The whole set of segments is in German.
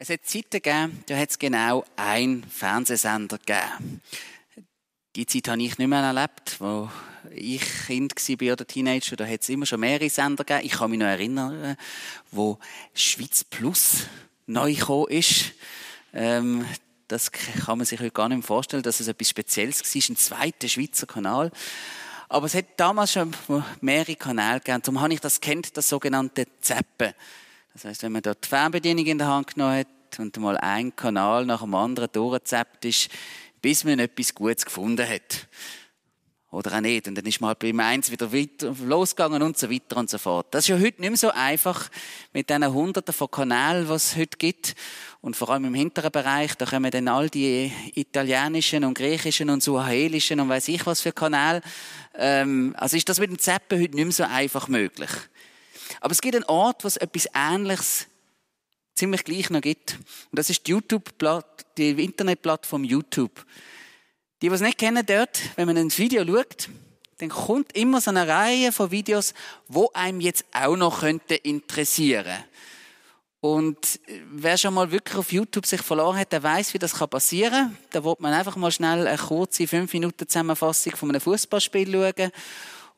Es hat Zeiten gegeben, da hat es genau einen Fernsehsender gegeben. Die Zeit habe ich nicht mehr erlebt, wo ich Kind war oder Teenager, da hat es immer schon mehrere Sender gegeben. Ich kann mich noch erinnern, wo Schweiz Plus neu gekommen ist. Ähm, das kann man sich heute gar nicht mehr vorstellen, dass es etwas Spezielles war, ein zweiter Schweizer Kanal. Aber es hat damals schon mehrere Kanäle gegeben. Darum habe ich das kennt, das sogenannte Zeppen. Das heißt, wenn man dort die Fernbedienung in der Hand genommen hat und mal ein Kanal nach dem anderen durchgezappt ist, bis man etwas Gutes gefunden hat. Oder auch nicht. Und dann ist man halt beim Eins wieder losgegangen und so weiter und so fort. Das ist ja heute nicht mehr so einfach mit diesen Hunderten von Kanälen, die es heute gibt. Und vor allem im hinteren Bereich, da kommen dann all die italienischen und griechischen und suahelischen und weiß ich was für Kanäle. Ähm, also ist das mit dem Zappen heute nicht mehr so einfach möglich. Aber es gibt einen Ort, wo es etwas Ähnliches ziemlich gleich noch gibt. Und das ist die YouTube, die Internetplattform YouTube. Die, die es nicht kennen dort, wenn man ein Video schaut, dann kommt immer so eine Reihe von Videos, wo einem jetzt auch noch könnte interessieren. Und wer schon mal wirklich auf YouTube sich verloren hat, der weiß, wie das passieren kann. Da wird man einfach mal schnell eine kurze 5 Minuten Zusammenfassung von einem Fußballspiel schauen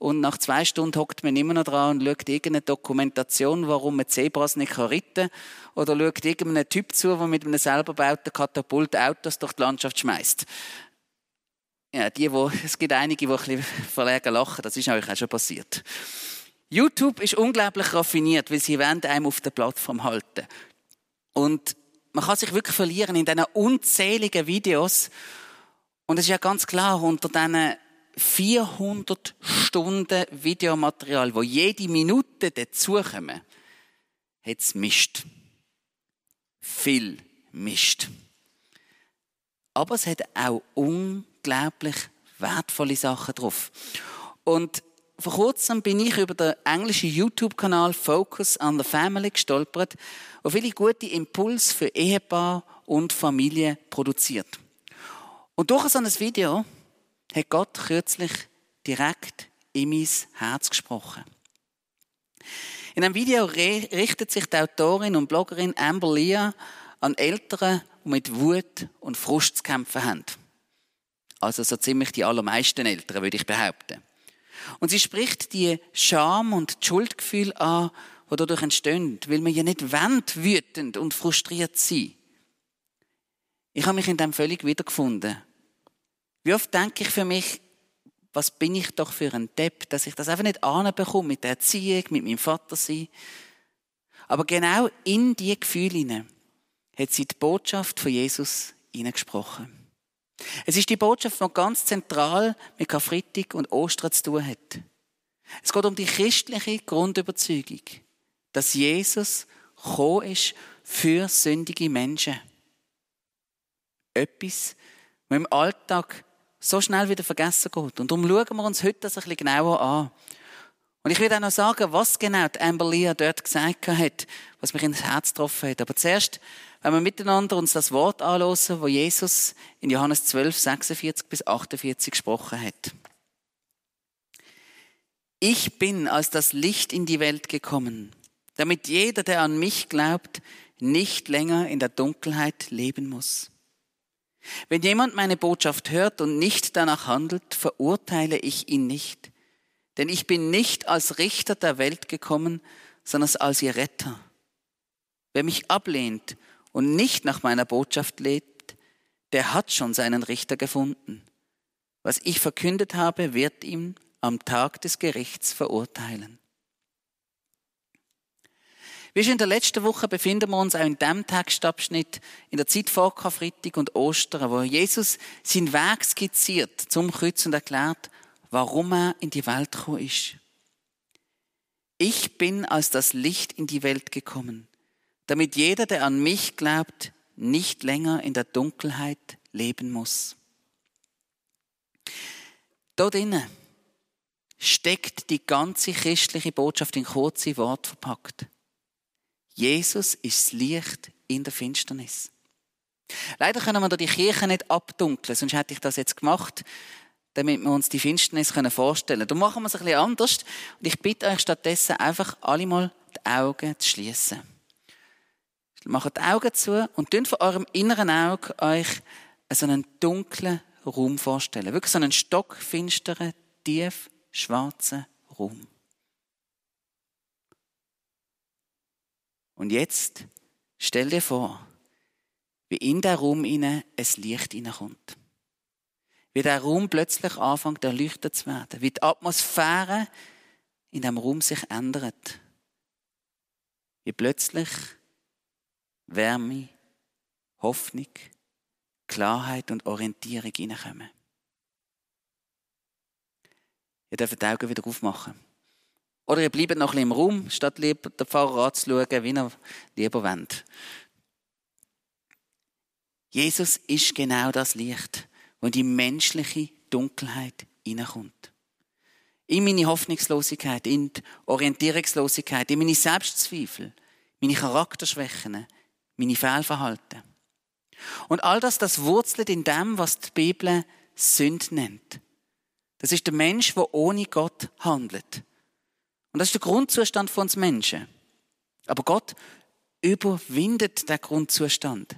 und nach zwei Stunden hockt man immer noch dran und schaut irgendeine Dokumentation, warum man Zebras nicht retten kann. Oder schaut irgendeinen Typ zu, der mit einem selber gebauten Katapult Autos durch die Landschaft schmeißt. Ja, die, wo, es gibt einige, die ein bisschen verlegen lachen. Das ist euch auch schon passiert. YouTube ist unglaublich raffiniert, weil sie einem auf der Plattform halten. Und man kann sich wirklich verlieren in diesen unzähligen Videos. Und es ist ja ganz klar, unter diesen 400 Stunden Videomaterial, wo jede Minute dazukommen, hat es Mist. Viel Mist. Aber es hat auch unglaublich wertvolle Sachen drauf. Und vor kurzem bin ich über den englischen YouTube-Kanal Focus on the Family gestolpert, wo viele gute Impulse für Ehepaar und Familie produziert. Und durch so ein Video hat Gott kürzlich direkt in mein Herz gesprochen. In einem Video richtet sich die Autorin und Bloggerin Amber Lear an Eltern, die mit Wut und Frust zu kämpfen haben. Also so ziemlich die allermeisten Eltern, würde ich behaupten. Und sie spricht die Scham und die Schuldgefühl an, die dadurch entstehen, weil man ja nicht wendet, wütend und frustriert sein. Ich habe mich in dem völlig wiedergefunden. Wie oft denke ich für mich, was bin ich doch für ein Depp, dass ich das einfach nicht anbekomme mit der Erziehung, mit meinem Vater sein. Aber genau in die Gefühle hinein hat sie die Botschaft von Jesus hineingesprochen. Es ist die Botschaft, die ganz zentral mit Karfreitag und Ostern zu tun hat. Es geht um die christliche Grundüberzeugung, dass Jesus gekommen ist für sündige Menschen. Etwas, was im Alltag so schnell wieder vergessen geht. Und darum schauen wir uns heute das ein bisschen genauer an. Und ich will auch noch sagen, was genau die Amber Lear dort gesagt hat, was mich ins Herz getroffen hat. Aber zuerst, wenn wir miteinander uns das Wort anhören, wo Jesus in Johannes 12, 46 bis 48 gesprochen hat. Ich bin als das Licht in die Welt gekommen, damit jeder, der an mich glaubt, nicht länger in der Dunkelheit leben muss. Wenn jemand meine Botschaft hört und nicht danach handelt, verurteile ich ihn nicht. Denn ich bin nicht als Richter der Welt gekommen, sondern als ihr Retter. Wer mich ablehnt und nicht nach meiner Botschaft lebt, der hat schon seinen Richter gefunden. Was ich verkündet habe, wird ihm am Tag des Gerichts verurteilen. Wie schon in der letzten Woche befinden wir uns auch in dem Textabschnitt in der Zeit vor Karfreitag und Ostern, wo Jesus seinen Weg skizziert zum Kreuz und erklärt, warum er in die Welt gekommen ist. Ich bin als das Licht in die Welt gekommen, damit jeder, der an mich glaubt, nicht länger in der Dunkelheit leben muss. Dort drinnen steckt die ganze christliche Botschaft in kurze Worte verpackt. Jesus ist das Licht in der Finsternis. Leider können wir die Kirche nicht abdunkeln, sonst hätte ich das jetzt gemacht, damit wir uns die Finsternis vorstellen können. Da machen wir es ein bisschen anders. Und ich bitte euch stattdessen einfach alle mal die Augen zu schließen. Macht die Augen zu und tun vor eurem inneren Auge euch so einen dunklen Raum vorstellen. Wirklich so einen stockfinsteren, tief schwarzen Raum. Und jetzt stell dir vor, wie in der Raum inne ein Licht hineinkommt. Wie der Raum plötzlich anfängt erleuchtet zu werden. Wie die Atmosphäre in dem Raum sich ändert. Wie plötzlich Wärme, Hoffnung, Klarheit und Orientierung hineinkommen. Ihr dürft die Augen wieder aufmachen. Oder ihr bleibt noch ein bisschen im Raum, statt lieber den Pfarrer anzuschauen, wie er lieber wollt. Jesus ist genau das Licht, wo die menschliche Dunkelheit hineinkommt. In meine Hoffnungslosigkeit, in die Orientierungslosigkeit, in meine Selbstzweifel, meine Charakterschwächen, meine Fehlverhalten. Und all das, das wurzelt in dem, was die Bibel Sünd nennt. Das ist der Mensch, der ohne Gott handelt. Und das ist der Grundzustand von uns Menschen. Aber Gott überwindet den Grundzustand.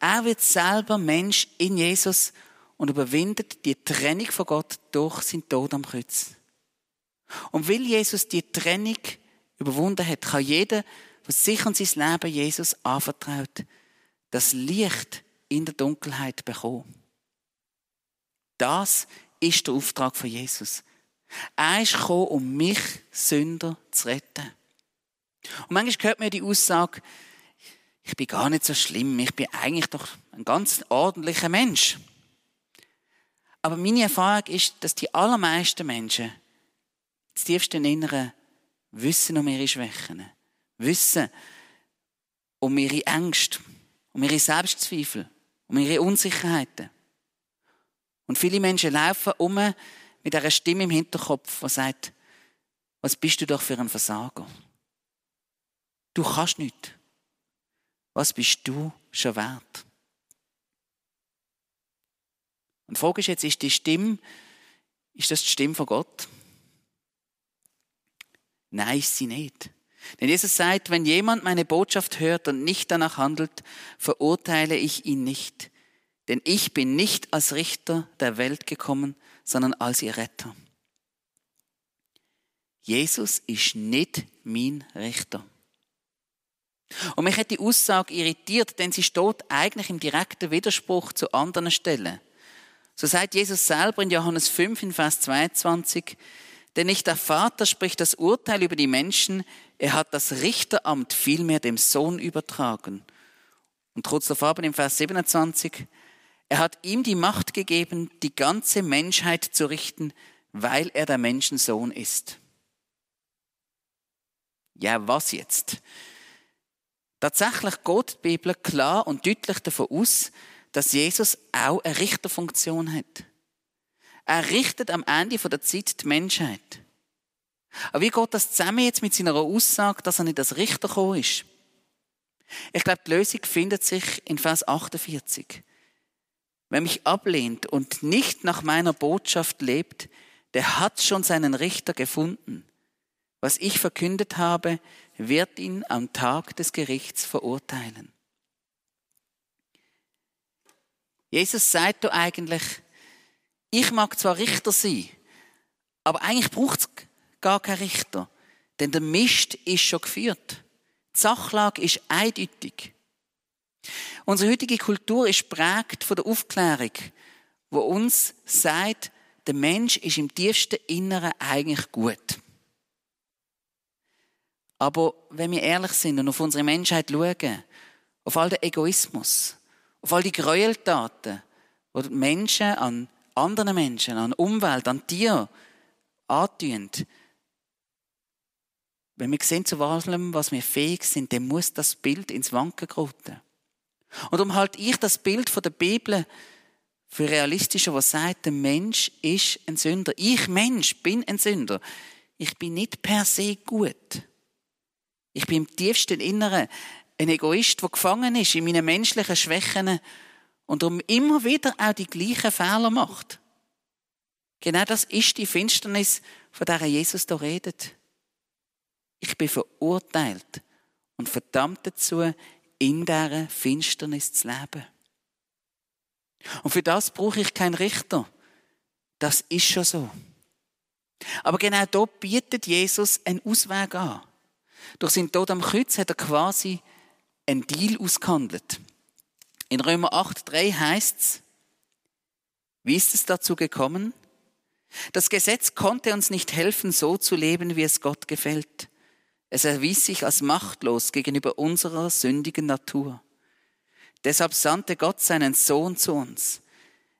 Er wird selber Mensch in Jesus und überwindet die Trennung von Gott durch seinen Tod am Kreuz. Und weil Jesus die Trennung überwunden hat, kann jeder, der sich und sein Leben Jesus anvertraut, das Licht in der Dunkelheit bekommen. Das ist der Auftrag von Jesus. Er ist gekommen, um mich, Sünder, zu retten. Und manchmal hört man die Aussage, ich bin gar nicht so schlimm, ich bin eigentlich doch ein ganz ordentlicher Mensch. Aber meine Erfahrung ist, dass die allermeisten Menschen das tiefste Inneren wissen um ihre Schwächen, wissen um ihre Ängste, um ihre Selbstzweifel, um ihre Unsicherheiten. Und viele Menschen laufen um mit einer Stimme im Hinterkopf, die sagt, was bist du doch für ein Versager? Du kannst nicht. Was bist du schon wert? Und die Frage ist jetzt, ist die Stimme, ist das die Stimme von Gott? Nein, ist sie nicht. Denn Jesus sagt, wenn jemand meine Botschaft hört und nicht danach handelt, verurteile ich ihn nicht. Denn ich bin nicht als Richter der Welt gekommen, sondern als ihr Retter. Jesus ist nicht mein Richter. Und mich hat die Aussage irritiert, denn sie steht eigentlich im direkten Widerspruch zu anderen Stellen. So sagt Jesus selber in Johannes 5 in Vers 22, denn nicht der Vater spricht das Urteil über die Menschen, er hat das Richteramt vielmehr dem Sohn übertragen. Und kurz davor im Vers 27, er hat ihm die Macht gegeben, die ganze Menschheit zu richten, weil er der Menschensohn ist. Ja, was jetzt? Tatsächlich geht die Bibel klar und deutlich davon aus, dass Jesus auch eine Richterfunktion hat. Er richtet am Ende der Zeit die Menschheit. Aber wie geht das zusammen jetzt mit seiner Aussage, dass er nicht als Richter gekommen ist? Ich glaube, die Lösung findet sich in Vers 48. Wer mich ablehnt und nicht nach meiner Botschaft lebt, der hat schon seinen Richter gefunden. Was ich verkündet habe, wird ihn am Tag des Gerichts verurteilen. Jesus sagt du eigentlich, ich mag zwar Richter sein, aber eigentlich braucht es gar keinen Richter, denn der Mist ist schon geführt. Die Sachlage ist eindeutig. Unsere heutige Kultur ist prägt von der Aufklärung, wo uns sagt, der Mensch ist im tiefsten Inneren eigentlich gut. Aber wenn wir ehrlich sind und auf unsere Menschheit schauen, auf all den Egoismus, auf all die Gräueltaten, die Menschen an anderen Menschen, an Umwelt, an Tier antun, wenn wir sehen, zu allem, was wir fähig sind, dann muss das Bild ins Wanken geraten. Und darum halte ich das Bild von der Bibel für realistischer, was sagt, der Mensch ist ein Sünder. Ich Mensch bin ein Sünder. Ich bin nicht per se gut. Ich bin im tiefsten Inneren ein Egoist, der gefangen ist in meinen menschlichen Schwächen und darum immer wieder auch die gleichen Fehler macht. Genau das ist die Finsternis, von der Jesus da redet. Ich bin verurteilt und verdammt dazu, dieser Finsternis zu leben. Und für das brauche ich keinen Richter. Das ist schon so. Aber genau dort bietet Jesus einen Ausweg an. Durch seinen Tod am Kreuz hat er quasi einen Deal ausgehandelt. In Römer 8,3 heißt es, wie ist es dazu gekommen? Das Gesetz konnte uns nicht helfen, so zu leben, wie es Gott gefällt. Es erwies sich als machtlos gegenüber unserer sündigen Natur. Deshalb sandte Gott seinen Sohn zu uns.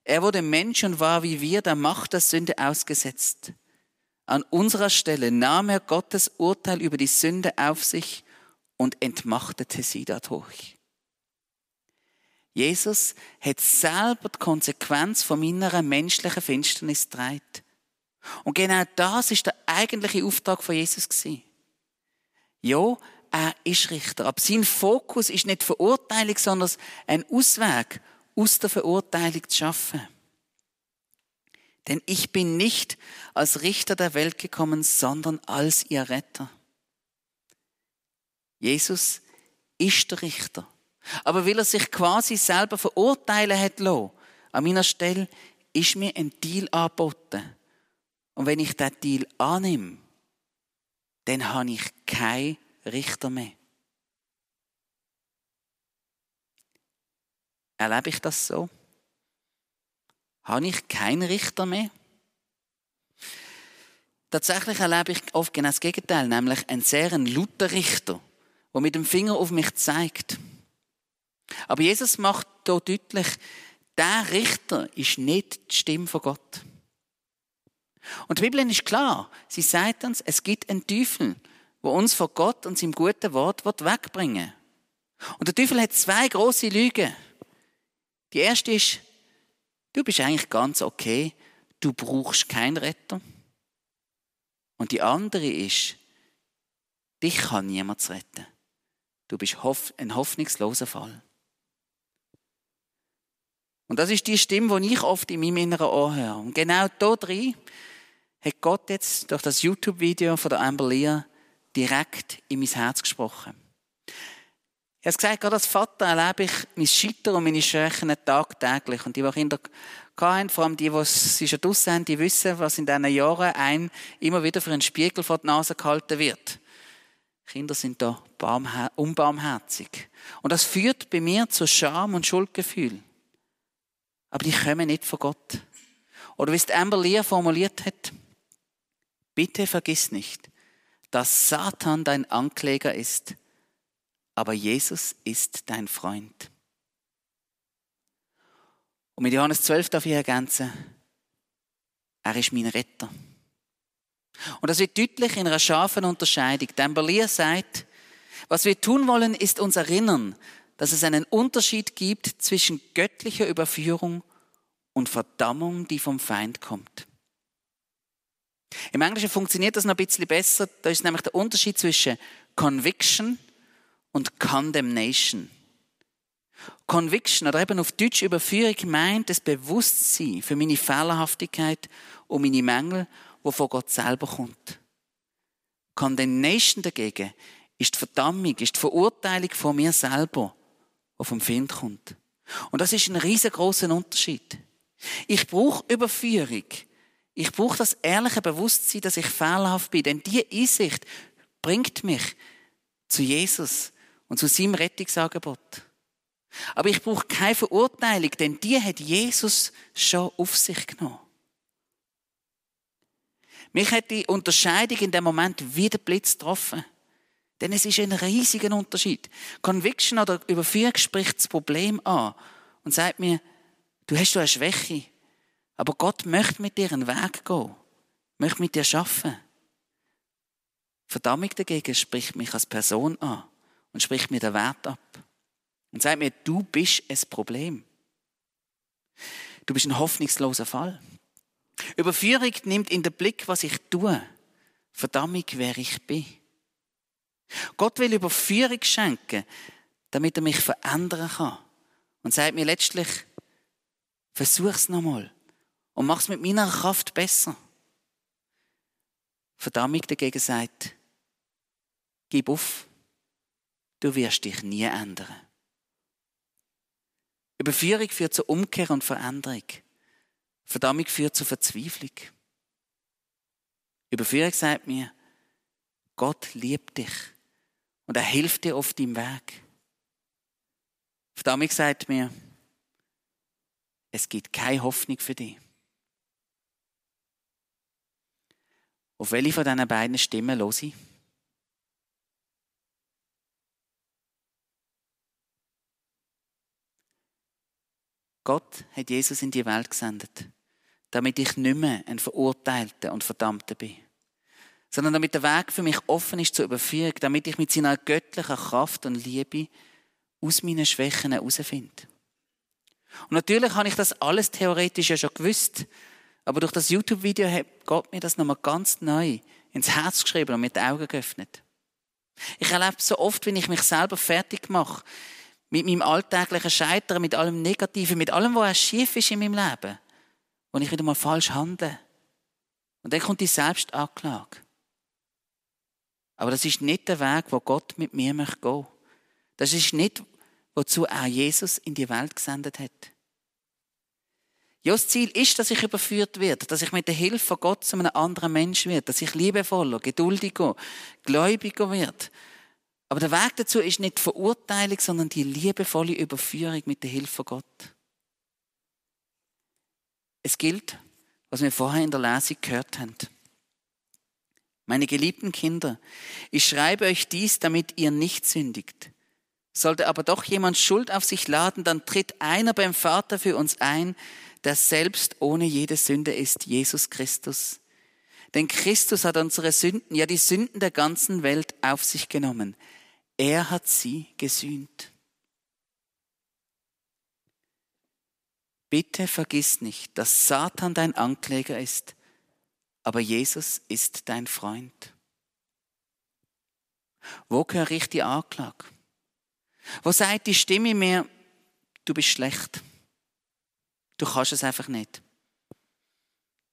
Er wurde Mensch und war wie wir der Macht der Sünde ausgesetzt. An unserer Stelle nahm er Gottes Urteil über die Sünde auf sich und entmachtete sie dadurch. Jesus hat selber die Konsequenz von meiner menschlichen Finsternis getragen. Und genau das ist der eigentliche Auftrag von Jesus gewesen. Ja, er ist Richter, aber sein Fokus ist nicht Verurteilung, sondern ein Ausweg aus der Verurteilung zu schaffen. Denn ich bin nicht als Richter der Welt gekommen, sondern als ihr Retter. Jesus ist der Richter. Aber weil er sich quasi selber verurteilen hat lassen, an meiner Stelle ist mir ein Deal angeboten. Und wenn ich diesen Deal annehme, dann habe ich keinen Richter mehr. Erlebe ich das so? Habe ich keinen Richter mehr? Tatsächlich erlebe ich oft genau das Gegenteil, nämlich einen sehr lauten Richter, der mit dem Finger auf mich zeigt. Aber Jesus macht hier deutlich, der Richter ist nicht die Stimme von Gott. Und die Bibel ist klar. Sie sagt uns, es gibt einen Teufel, der uns von Gott und seinem guten Wort wegbringen will. Und der Teufel hat zwei große Lügen. Die erste ist, du bist eigentlich ganz okay, du brauchst keinen Retter. Und die andere ist, dich kann niemand retten. Du bist ein hoffnungsloser Fall. Und das ist die Stimme, die ich oft in meinem inneren Ohr höre. Und genau da drin hat Gott jetzt durch das YouTube-Video von der Amber Lear direkt in mein Herz gesprochen. Er hat gesagt, gerade als Vater erlebe ich mein Scheitern und meine Schwächen tagtäglich. Und die, die Kinder hatten, vor allem die, die sie schon draussen haben, die wissen, was in diesen Jahren ein immer wieder für einen Spiegel vor die Nase gehalten wird. Kinder sind da unbarmherzig. Und das führt bei mir zu Scham und Schuldgefühl. Aber die kommen nicht von Gott. Oder wie es Amber Lear formuliert hat, bitte vergiss nicht, dass Satan dein Ankläger ist, aber Jesus ist dein Freund. Und mit Johannes 12 darf ich ergänzen, er ist mein Retter. Und das wird deutlich in einer scharfen Unterscheidung. Denn Berlier sagt, was wir tun wollen, ist uns erinnern, dass es einen Unterschied gibt zwischen göttlicher Überführung und Verdammung, die vom Feind kommt. Im Englischen funktioniert das noch ein bisschen besser. Da ist nämlich der Unterschied zwischen Conviction und Condemnation. Conviction oder eben auf Deutsch Überführung meint das Bewusstsein für meine Fehlerhaftigkeit und meine Mängel, wo von Gott selber kommt. Condemnation dagegen ist die Verdammung, ist die Verurteilung von mir selber, die vom Find kommt. Und das ist ein riesengroßer Unterschied. Ich brauche Überführung. Ich brauche das ehrliche Bewusstsein, dass ich fehlerhaft bin. Denn diese Einsicht bringt mich zu Jesus und zu seinem Rettungsangebot. Aber ich brauche keine Verurteilung, denn die hat Jesus schon auf sich genommen. Mich hat die Unterscheidung in dem Moment wieder Blitz getroffen. Denn es ist ein riesiger Unterschied. Conviction oder Überführung spricht das Problem an und sagt mir, du hast eine Schwäche, aber Gott möchte mit dir einen Weg gehen, möchte mit dir schaffen. Verdammung dagegen spricht mich als Person an und spricht mir den Wert ab und sagt mir, du bist ein Problem. Du bist ein hoffnungsloser Fall. Überführung nimmt in den Blick, was ich tue. Verdammung, wer ich bin. Gott will Überführung schenken, damit er mich verändern kann. Und sagt mir letztlich, versuch's nochmal und mach's mit meiner Kraft besser. Verdammung dagegen sagt, gib auf, du wirst dich nie ändern. Überführung führt zu Umkehr und Veränderung. Verdammung führt zu Verzweiflung. Überführung sagt mir, Gott liebt dich und er hilft dir auf deinem Weg. Verdammung sagt mir, es gibt keine Hoffnung für dich. Auf welche von diesen beiden Stimmen höre ich? Gott hat Jesus in die Welt gesendet, damit ich nicht mehr ein Verurteilter und Verdammter bin, sondern damit der Weg für mich offen ist zur Überführung, damit ich mit seiner göttlichen Kraft und Liebe aus meinen Schwächen herausfinde. Und natürlich habe ich das alles theoretisch ja schon gewusst, aber durch das YouTube-Video hat Gott mir das nochmal ganz neu ins Herz geschrieben und mit den Augen geöffnet. Ich erlebe so oft, wenn ich mich selber fertig mache, mit meinem alltäglichen Scheitern, mit allem Negativen, mit allem, was schief ist in meinem Leben, wo ich wieder mal falsch handle. Und dann kommt die Selbstanklage. Aber das ist nicht der Weg, wo Gott mit mir möchte gehen. Das ist nicht, wozu er Jesus in die Welt gesendet hat. Ja, das Ziel ist, dass ich überführt werde, dass ich mit der Hilfe von Gott zu einem anderen Mensch werde, dass ich liebevoller, geduldiger, gläubiger werde, aber der Weg dazu ist nicht die Verurteilung, sondern die liebevolle Überführung mit der Hilfe von Gott. Es gilt, was wir vorher in der Lesung gehört haben. Meine geliebten Kinder, ich schreibe euch dies, damit ihr nicht sündigt. Sollte aber doch jemand Schuld auf sich laden, dann tritt einer beim Vater für uns ein, der selbst ohne jede Sünde ist, Jesus Christus. Denn Christus hat unsere Sünden, ja die Sünden der ganzen Welt auf sich genommen. Er hat sie gesühnt. Bitte vergiss nicht, dass Satan dein Ankläger ist, aber Jesus ist dein Freund. Wo höre ich die Anklage? Wo sagt die Stimme mir, du bist schlecht? Du kannst es einfach nicht.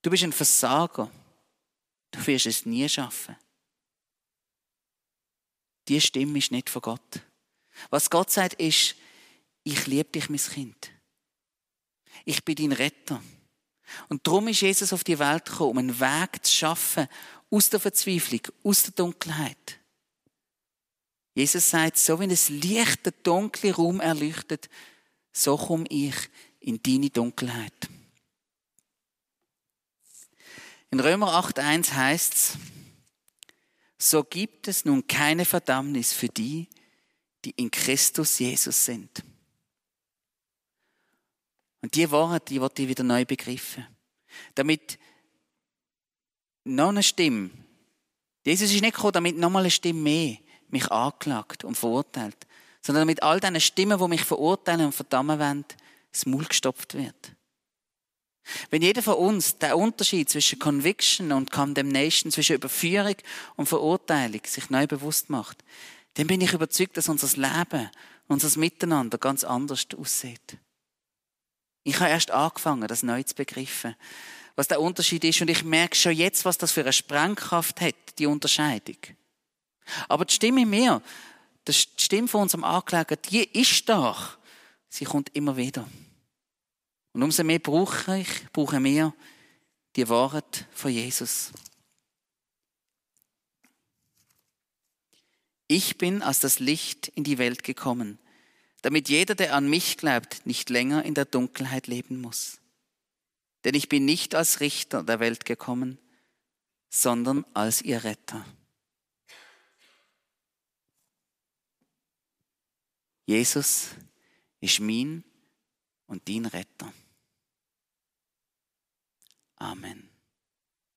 Du bist ein Versager. Du wirst es nie schaffen die Stimme ist nicht von Gott. Was Gott sagt, ist, ich liebe dich, mein Kind. Ich bin dein Retter. Und darum ist Jesus auf die Welt gekommen, um einen Weg zu schaffen aus der Verzweiflung, aus der Dunkelheit. Jesus sagt, so wie ein Licht den dunklen Raum erleuchtet, so komme ich in deine Dunkelheit. In Römer 8.1 heißt es, so gibt es nun keine Verdammnis für die, die in Christus Jesus sind. Und die Worte, die wird ich wieder neu begriffen. Damit noch eine Stimme, Jesus ist nicht gekommen, damit nochmal eine Stimme mehr mich anklagt und verurteilt, sondern damit all diesen Stimmen, die mich verurteilen und verdammen wollen, das Maul gestopft wird. Wenn jeder von uns den Unterschied zwischen Conviction und Condemnation, zwischen Überführung und Verurteilung sich neu bewusst macht, dann bin ich überzeugt, dass unser Leben, unser Miteinander ganz anders aussieht. Ich habe erst angefangen, das neu zu begreifen, was der Unterschied ist, und ich merke schon jetzt, was das für eine Sprengkraft hat, die Unterscheidung. Aber die Stimme in mir, die Stimme von unserem Anklagten, die ist da. Sie kommt immer wieder. Und umso mehr brauche ich, brauchen wir die Wahrheit von Jesus. Ich bin als das Licht in die Welt gekommen, damit jeder, der an mich glaubt, nicht länger in der Dunkelheit leben muss. Denn ich bin nicht als Richter der Welt gekommen, sondern als ihr Retter. Jesus ist mein und dein Retter. Amen.